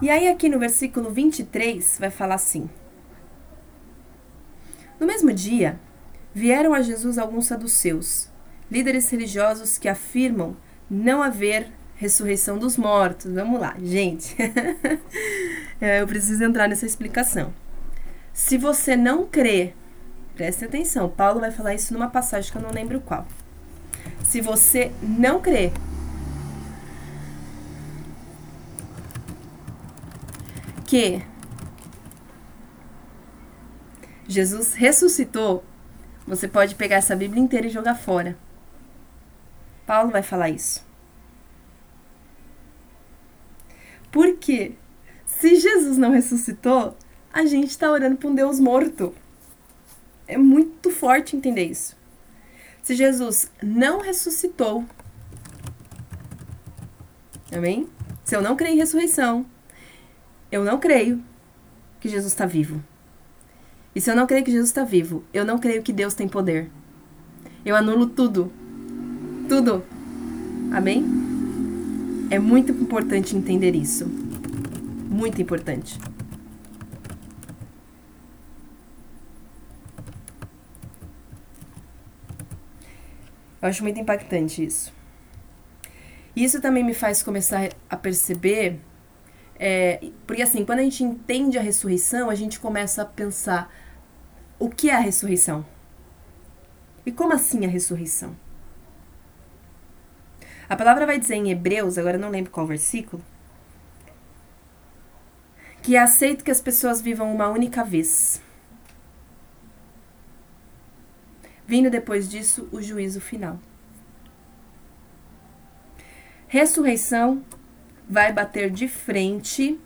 E aí aqui no versículo 23 vai falar assim: No mesmo dia, vieram a Jesus alguns saduceus, líderes religiosos que afirmam não haver ressurreição dos mortos. Vamos lá, gente. É, eu preciso entrar nessa explicação. Se você não crê, preste atenção, Paulo vai falar isso numa passagem que eu não lembro qual. Se você não crê que Jesus ressuscitou, você pode pegar essa Bíblia inteira e jogar fora. Paulo vai falar isso. Porque se Jesus não ressuscitou, a gente está orando para um Deus morto. É muito forte entender isso. Se Jesus não ressuscitou, amém? Se eu não creio em ressurreição, eu não creio que Jesus está vivo. E se eu não creio que Jesus está vivo, eu não creio que Deus tem poder. Eu anulo tudo. Tudo. Amém? É muito importante entender isso. Muito importante. Eu acho muito impactante isso. Isso também me faz começar a perceber é, porque assim, quando a gente entende a ressurreição, a gente começa a pensar o que é a ressurreição? E como assim a ressurreição? A palavra vai dizer em Hebreus, agora não lembro qual versículo, que é aceito que as pessoas vivam uma única vez. Vindo depois disso o juízo final. Ressurreição vai bater de frente,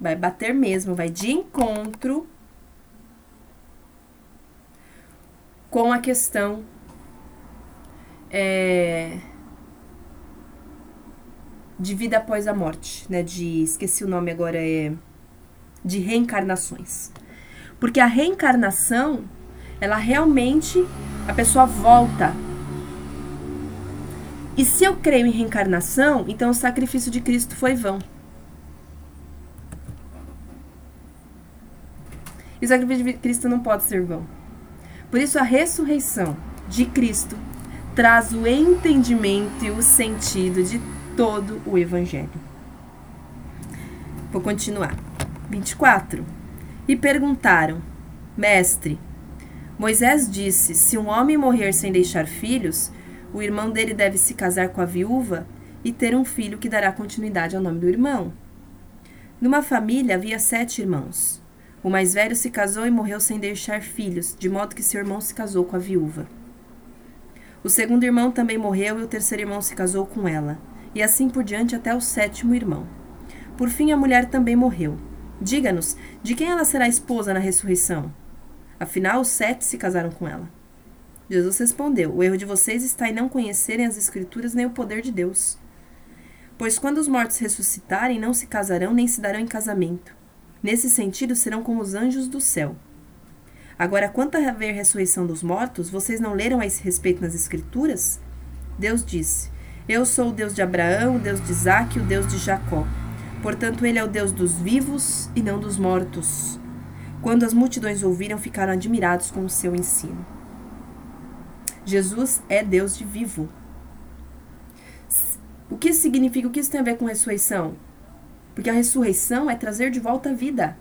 vai bater mesmo, vai de encontro com a questão é, de vida após a morte, né? De esqueci o nome agora é de reencarnações, porque a reencarnação ela realmente a pessoa volta e se eu creio em reencarnação, então o sacrifício de Cristo foi vão. E o sacrifício de Cristo não pode ser vão. Por isso, a ressurreição de Cristo traz o entendimento e o sentido de todo o Evangelho. Vou continuar. 24. E perguntaram: Mestre, Moisés disse: Se um homem morrer sem deixar filhos, o irmão dele deve se casar com a viúva e ter um filho que dará continuidade ao nome do irmão. Numa família havia sete irmãos. O mais velho se casou e morreu sem deixar filhos, de modo que seu irmão se casou com a viúva. O segundo irmão também morreu e o terceiro irmão se casou com ela, e assim por diante até o sétimo irmão. Por fim, a mulher também morreu. Diga-nos, de quem ela será esposa na ressurreição? Afinal, os sete se casaram com ela. Jesus respondeu: O erro de vocês está em não conhecerem as Escrituras nem o poder de Deus. Pois quando os mortos ressuscitarem, não se casarão nem se darão em casamento. Nesse sentido, serão como os anjos do céu. Agora, quanto a haver ressurreição dos mortos, vocês não leram a esse respeito nas Escrituras? Deus disse: Eu sou o Deus de Abraão, o Deus de Isaac e o Deus de Jacó. Portanto, ele é o Deus dos vivos e não dos mortos. Quando as multidões ouviram, ficaram admirados com o seu ensino. Jesus é Deus de vivo. O que isso significa? O que isso tem a ver com ressurreição? Porque a ressurreição é trazer de volta a vida.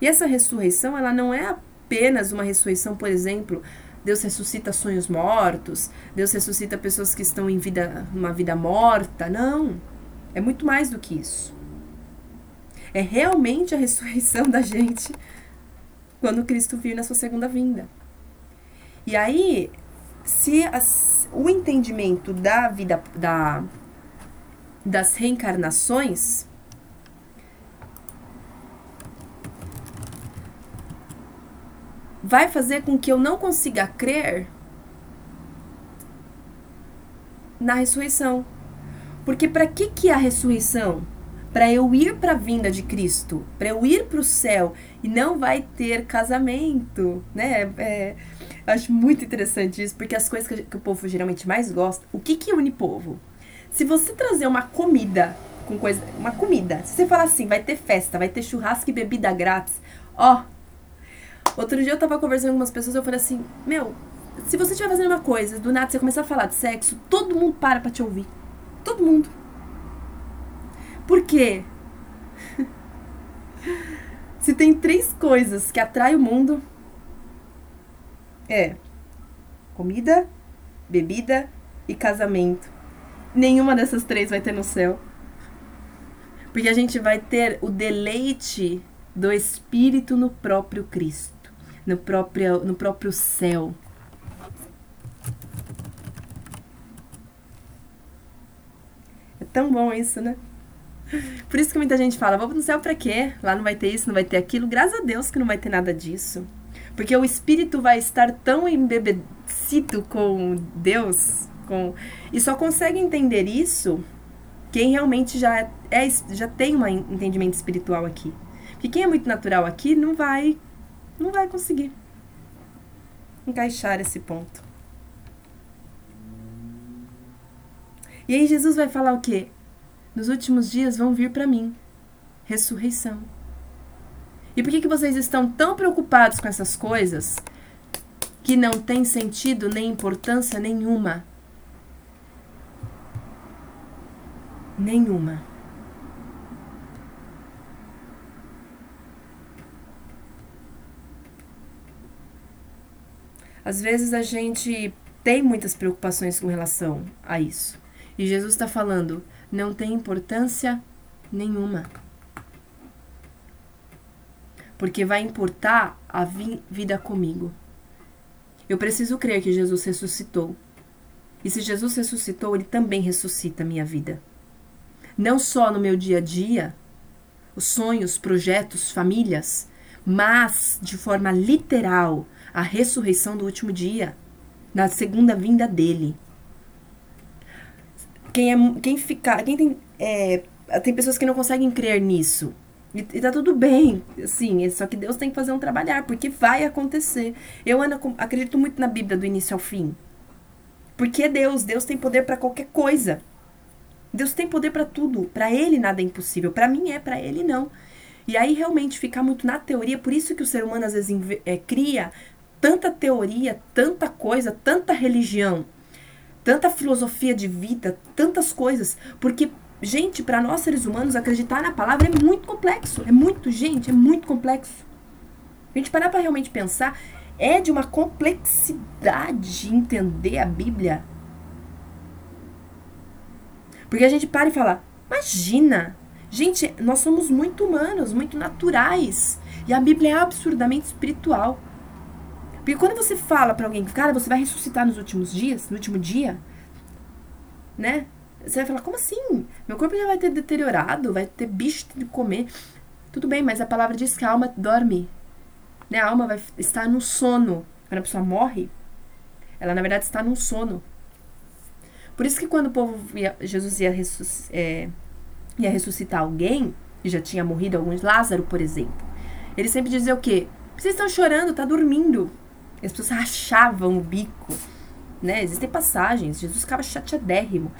E essa ressurreição, ela não é apenas uma ressurreição, por exemplo, Deus ressuscita sonhos mortos, Deus ressuscita pessoas que estão em vida, uma vida morta. Não. É muito mais do que isso. É realmente a ressurreição da gente quando Cristo vir na sua segunda vinda. E aí, se as, o entendimento da vida da, das reencarnações vai fazer com que eu não consiga crer na ressurreição. Porque para que que é a ressurreição? Para eu ir para a vinda de Cristo, para eu ir para o céu e não vai ter casamento, né? É, acho muito interessante isso, porque as coisas que, que o povo geralmente mais gosta, o que que une povo? Se você trazer uma comida com coisa, uma comida, se você falar assim, vai ter festa, vai ter churrasco e bebida grátis, ó, Outro dia eu tava conversando com algumas pessoas eu falei assim: Meu, se você estiver fazendo uma coisa, do nada você começar a falar de sexo, todo mundo para pra te ouvir. Todo mundo. Por quê? se tem três coisas que atraem o mundo, é comida, bebida e casamento. Nenhuma dessas três vai ter no céu. Porque a gente vai ter o deleite do Espírito no próprio Cristo no próprio, no próprio céu. É tão bom isso, né? Por isso que muita gente fala, vamos no céu pra quê? Lá não vai ter isso, não vai ter aquilo. Graças a Deus que não vai ter nada disso. Porque o espírito vai estar tão embebecido com Deus, com e só consegue entender isso quem realmente já é já tem um entendimento espiritual aqui. Porque quem é muito natural aqui não vai não vai conseguir encaixar esse ponto. E aí Jesus vai falar o quê? Nos últimos dias vão vir para mim ressurreição. E por que, que vocês estão tão preocupados com essas coisas que não tem sentido nem importância nenhuma? Nenhuma. Às vezes a gente tem muitas preocupações com relação a isso. E Jesus está falando, não tem importância nenhuma. Porque vai importar a vi vida comigo. Eu preciso crer que Jesus ressuscitou. E se Jesus ressuscitou, ele também ressuscita a minha vida. Não só no meu dia a dia, os sonhos, projetos, famílias, mas de forma literal, a ressurreição do último dia, na segunda vinda dele. Quem é quem fica, quem tem é, tem pessoas que não conseguem crer nisso. E, e tá tudo bem, assim, é só que Deus tem que fazer um trabalhar, porque vai acontecer. Eu Ana, acredito muito na Bíblia do início ao fim. Porque Deus, Deus tem poder para qualquer coisa. Deus tem poder para tudo. Para ele nada é impossível. Para mim é, para ele não. E aí realmente ficar muito na teoria, por isso que o ser humano às vezes é, cria tanta teoria, tanta coisa, tanta religião, tanta filosofia de vida, tantas coisas, porque gente, para nós seres humanos acreditar na palavra é muito complexo, é muito, gente, é muito complexo. A gente parar para realmente pensar, é de uma complexidade entender a Bíblia. Porque a gente para e fala, imagina, gente, nós somos muito humanos, muito naturais. E a Bíblia é absurdamente espiritual. Porque quando você fala para alguém, cara, você vai ressuscitar nos últimos dias, no último dia, né? Você vai falar, como assim? Meu corpo já vai ter deteriorado, vai ter bicho de comer. Tudo bem, mas a palavra diz que a alma dorme. Né? A alma vai estar no sono. Quando a pessoa morre, ela na verdade está num sono. Por isso que quando o povo ia, Jesus ia, ressusc, é, ia ressuscitar alguém, e já tinha morrido alguns, Lázaro, por exemplo, ele sempre dizia o quê? Vocês estão chorando, tá dormindo. E as pessoas rachavam o bico. Né? Existem passagens. Jesus ficava chateadérrimo.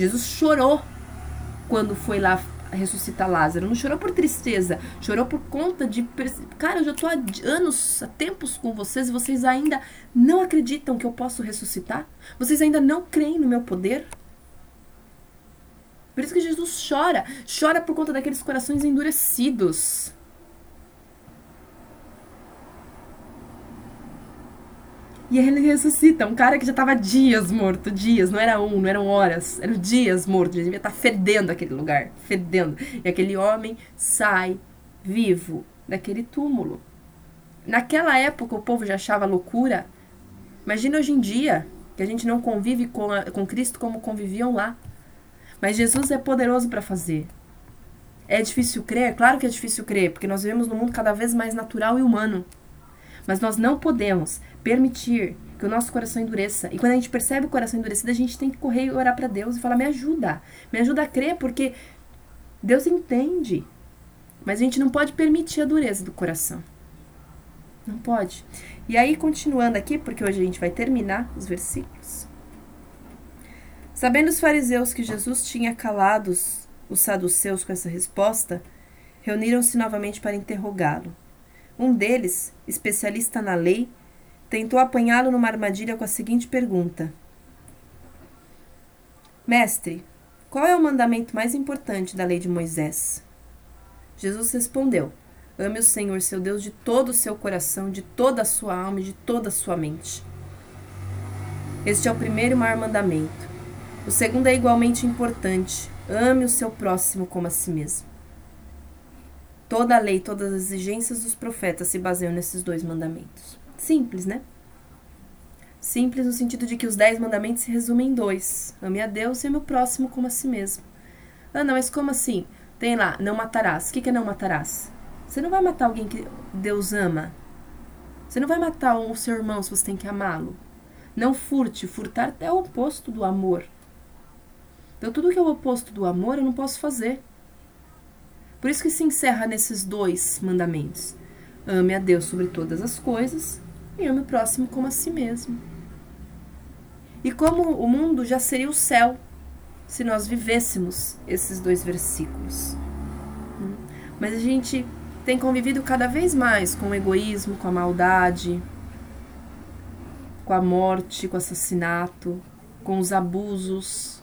Jesus chorou quando foi lá ressuscitar Lázaro. Não chorou por tristeza, chorou por conta de. Cara, eu já tô há anos, há tempos com vocês e vocês ainda não acreditam que eu posso ressuscitar? Vocês ainda não creem no meu poder? Por isso que Jesus chora. Chora por conta daqueles corações endurecidos. E ele ressuscita, um cara que já estava dias morto, dias, não era um, não eram horas, eram dias morto, ele devia estar tá fedendo aquele lugar, fedendo. E aquele homem sai vivo daquele túmulo. Naquela época o povo já achava loucura. Imagina hoje em dia, que a gente não convive com, a, com Cristo como conviviam lá. Mas Jesus é poderoso para fazer. É difícil crer? Claro que é difícil crer, porque nós vivemos num mundo cada vez mais natural e humano. Mas nós não podemos permitir que o nosso coração endureça. E quando a gente percebe o coração endurecido, a gente tem que correr e orar para Deus e falar: me ajuda, me ajuda a crer, porque Deus entende. Mas a gente não pode permitir a dureza do coração. Não pode. E aí, continuando aqui, porque hoje a gente vai terminar os versículos. Sabendo os fariseus que Jesus tinha calados os saduceus com essa resposta, reuniram-se novamente para interrogá-lo. Um deles, especialista na lei, tentou apanhá-lo numa armadilha com a seguinte pergunta: Mestre, qual é o mandamento mais importante da lei de Moisés? Jesus respondeu: Ame o Senhor seu Deus de todo o seu coração, de toda a sua alma e de toda a sua mente. Este é o primeiro e maior mandamento. O segundo é igualmente importante: ame o seu próximo como a si mesmo. Toda a lei, todas as exigências dos profetas se baseiam nesses dois mandamentos. Simples, né? Simples no sentido de que os dez mandamentos se resumem em dois: ame a Deus e ame o próximo como a si mesmo. Ana, mas como assim? Tem lá, não matarás. O que é não matarás? Você não vai matar alguém que Deus ama. Você não vai matar o seu irmão se você tem que amá-lo. Não furte. Furtar é o oposto do amor. Então, tudo que é o oposto do amor, eu não posso fazer. Por isso que se encerra nesses dois mandamentos. Ame a Deus sobre todas as coisas e ame o próximo como a si mesmo. E como o mundo já seria o céu se nós vivêssemos esses dois versículos. Mas a gente tem convivido cada vez mais com o egoísmo, com a maldade, com a morte, com o assassinato, com os abusos,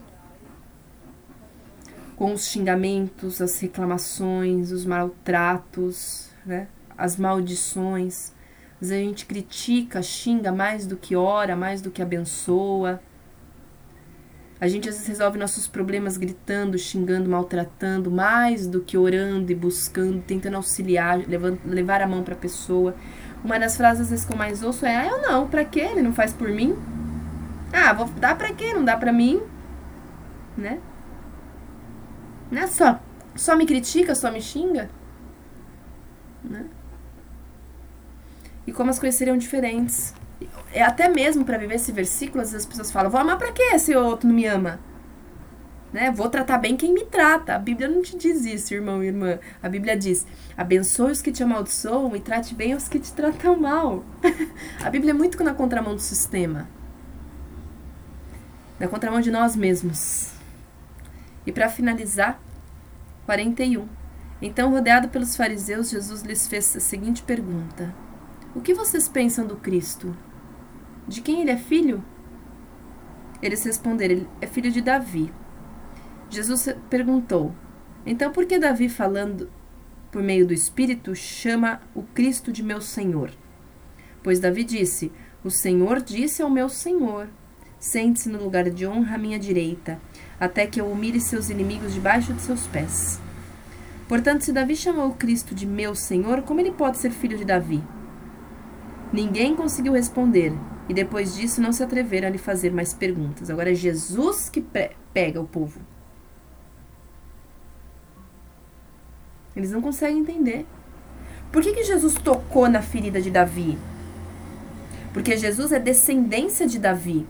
com os xingamentos, as reclamações, os maltratos, né? as maldições. Às vezes a gente critica, xinga mais do que ora, mais do que abençoa. A gente às vezes resolve nossos problemas gritando, xingando, maltratando, mais do que orando e buscando, tentando auxiliar, levando, levar a mão para a pessoa. Uma das frases às vezes que eu mais ouço é: ah, eu não, para quê? Ele não faz por mim? Ah, vou dar para quê? Não dá para mim? Né? Não é só, só me critica, só me xinga. Né? E como as coisas seriam diferentes. É até mesmo para viver esse versículo, às vezes as pessoas falam: "Vou amar para quê se o outro não me ama?" Né? Vou tratar bem quem me trata. A Bíblia não te diz isso, irmão e irmã. A Bíblia diz: abençoe os que te amaldiçoam e trate bem os que te tratam mal. a Bíblia é muito na contramão do sistema, na contramão de nós mesmos. E para finalizar, 41. Então, rodeado pelos fariseus, Jesus lhes fez a seguinte pergunta: O que vocês pensam do Cristo? De quem ele é filho? Eles responderam: Ele é filho de Davi. Jesus perguntou: Então, por que Davi, falando por meio do Espírito, chama o Cristo de meu Senhor? Pois Davi disse: O Senhor disse ao meu Senhor: Sente-se no lugar de honra à minha direita, até que eu humilhe seus inimigos debaixo de seus pés. Portanto, se Davi chamou Cristo de meu Senhor, como ele pode ser filho de Davi? Ninguém conseguiu responder, e depois disso não se atreveram a lhe fazer mais perguntas. Agora é Jesus que pega o povo. Eles não conseguem entender. Por que, que Jesus tocou na ferida de Davi? Porque Jesus é descendência de Davi.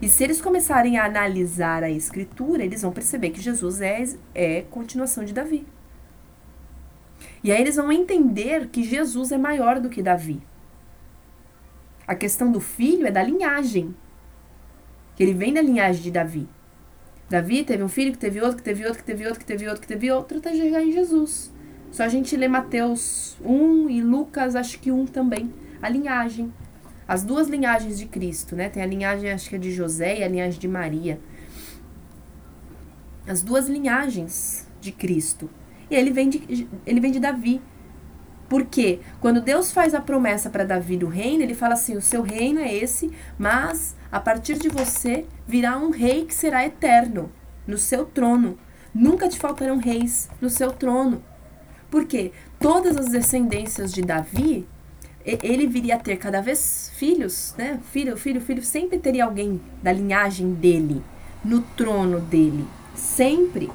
E se eles começarem a analisar a escritura, eles vão perceber que Jesus é, é continuação de Davi. E aí eles vão entender que Jesus é maior do que Davi. A questão do filho é da linhagem. Que ele vem da linhagem de Davi. Davi teve um filho, que teve outro, que teve outro, que teve outro, que teve outro, que teve outro, até chegar em Jesus. Só a gente lê Mateus 1 e Lucas, acho que 1 também. A linhagem as duas linhagens de Cristo, né? Tem a linhagem, acho que é de José e a linhagem de Maria. as duas linhagens de Cristo. E ele vem de, ele vem de Davi. Porque quando Deus faz a promessa para Davi do reino, ele fala assim: o seu reino é esse, mas a partir de você virá um rei que será eterno no seu trono. Nunca te faltarão reis no seu trono. Porque todas as descendências de Davi, ele viria a ter cada vez filhos, né? Filho, filho, filho, sempre teria alguém da linhagem dele no trono dele, sempre.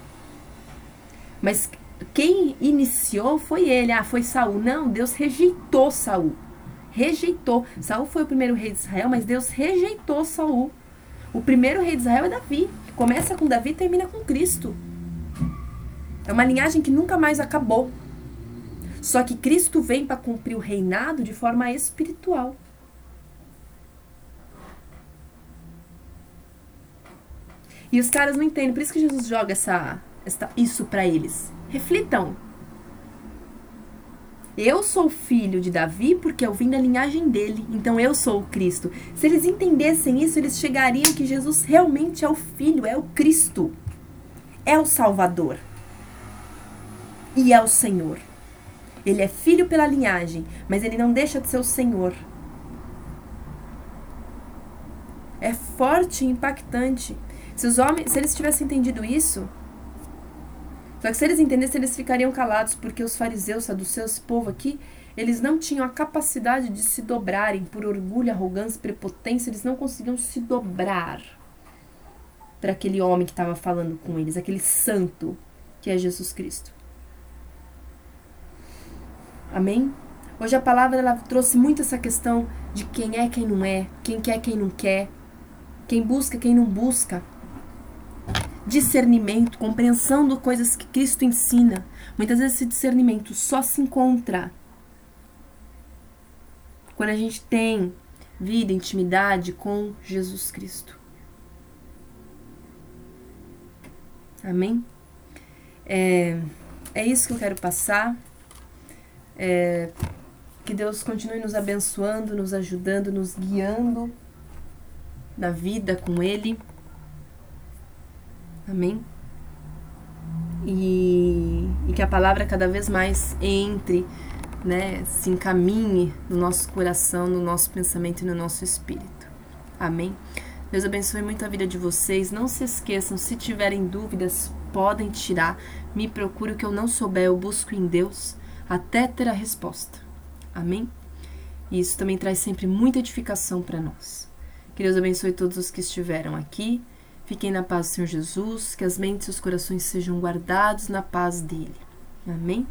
Mas quem iniciou foi ele, ah, foi Saul. Não, Deus rejeitou Saul. Rejeitou. Saul foi o primeiro rei de Israel, mas Deus rejeitou Saul. O primeiro rei de Israel é Davi. Começa com Davi e termina com Cristo. É uma linhagem que nunca mais acabou. Só que Cristo vem para cumprir o reinado de forma espiritual. E os caras não entendem, por isso que Jesus joga essa, essa isso para eles. Reflitam. Eu sou filho de Davi porque eu vim da linhagem dele, então eu sou o Cristo. Se eles entendessem isso, eles chegariam que Jesus realmente é o Filho, é o Cristo, é o Salvador e é o Senhor. Ele é filho pela linhagem, mas ele não deixa de ser o Senhor. É forte e impactante. Se os homens, se eles tivessem entendido isso, só que se eles entendessem, eles ficariam calados, porque os fariseus, saduceus, esse povo aqui, eles não tinham a capacidade de se dobrarem por orgulho, arrogância, prepotência, eles não conseguiam se dobrar para aquele homem que estava falando com eles, aquele santo que é Jesus Cristo. Amém? Hoje a palavra ela trouxe muito essa questão de quem é, quem não é, quem quer, quem não quer, quem busca, quem não busca discernimento, compreensão de coisas que Cristo ensina. Muitas vezes esse discernimento só se encontra quando a gente tem vida, intimidade com Jesus Cristo. Amém? É, é isso que eu quero passar. É, que Deus continue nos abençoando, nos ajudando, nos guiando na vida com Ele. Amém? E, e que a palavra cada vez mais entre, né, se encaminhe no nosso coração, no nosso pensamento e no nosso espírito. Amém? Deus abençoe muito a vida de vocês. Não se esqueçam, se tiverem dúvidas, podem tirar. Me procure o que eu não souber, eu busco em Deus até ter a resposta. Amém? E isso também traz sempre muita edificação para nós. Que Deus abençoe todos os que estiveram aqui. Fiquem na paz do Senhor Jesus, que as mentes e os corações sejam guardados na paz dele. Amém?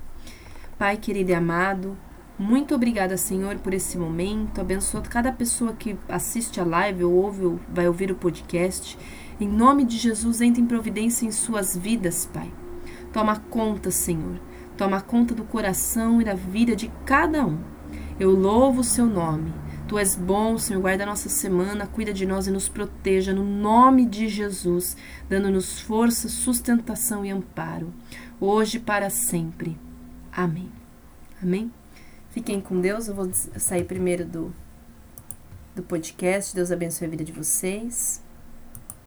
Pai querido e amado, muito obrigada, Senhor, por esse momento. Abençoa cada pessoa que assiste a live ou ouve ou vai ouvir o podcast. Em nome de Jesus, entre em providência em suas vidas, Pai. Toma conta, Senhor. Toma conta do coração e da vida de cada um. Eu louvo o seu nome. Tu és bom, Senhor, guarda a nossa semana, cuida de nós e nos proteja no nome de Jesus, dando-nos força, sustentação e amparo, hoje e para sempre. Amém. Amém? Fiquem com Deus, eu vou sair primeiro do, do podcast. Deus abençoe a vida de vocês.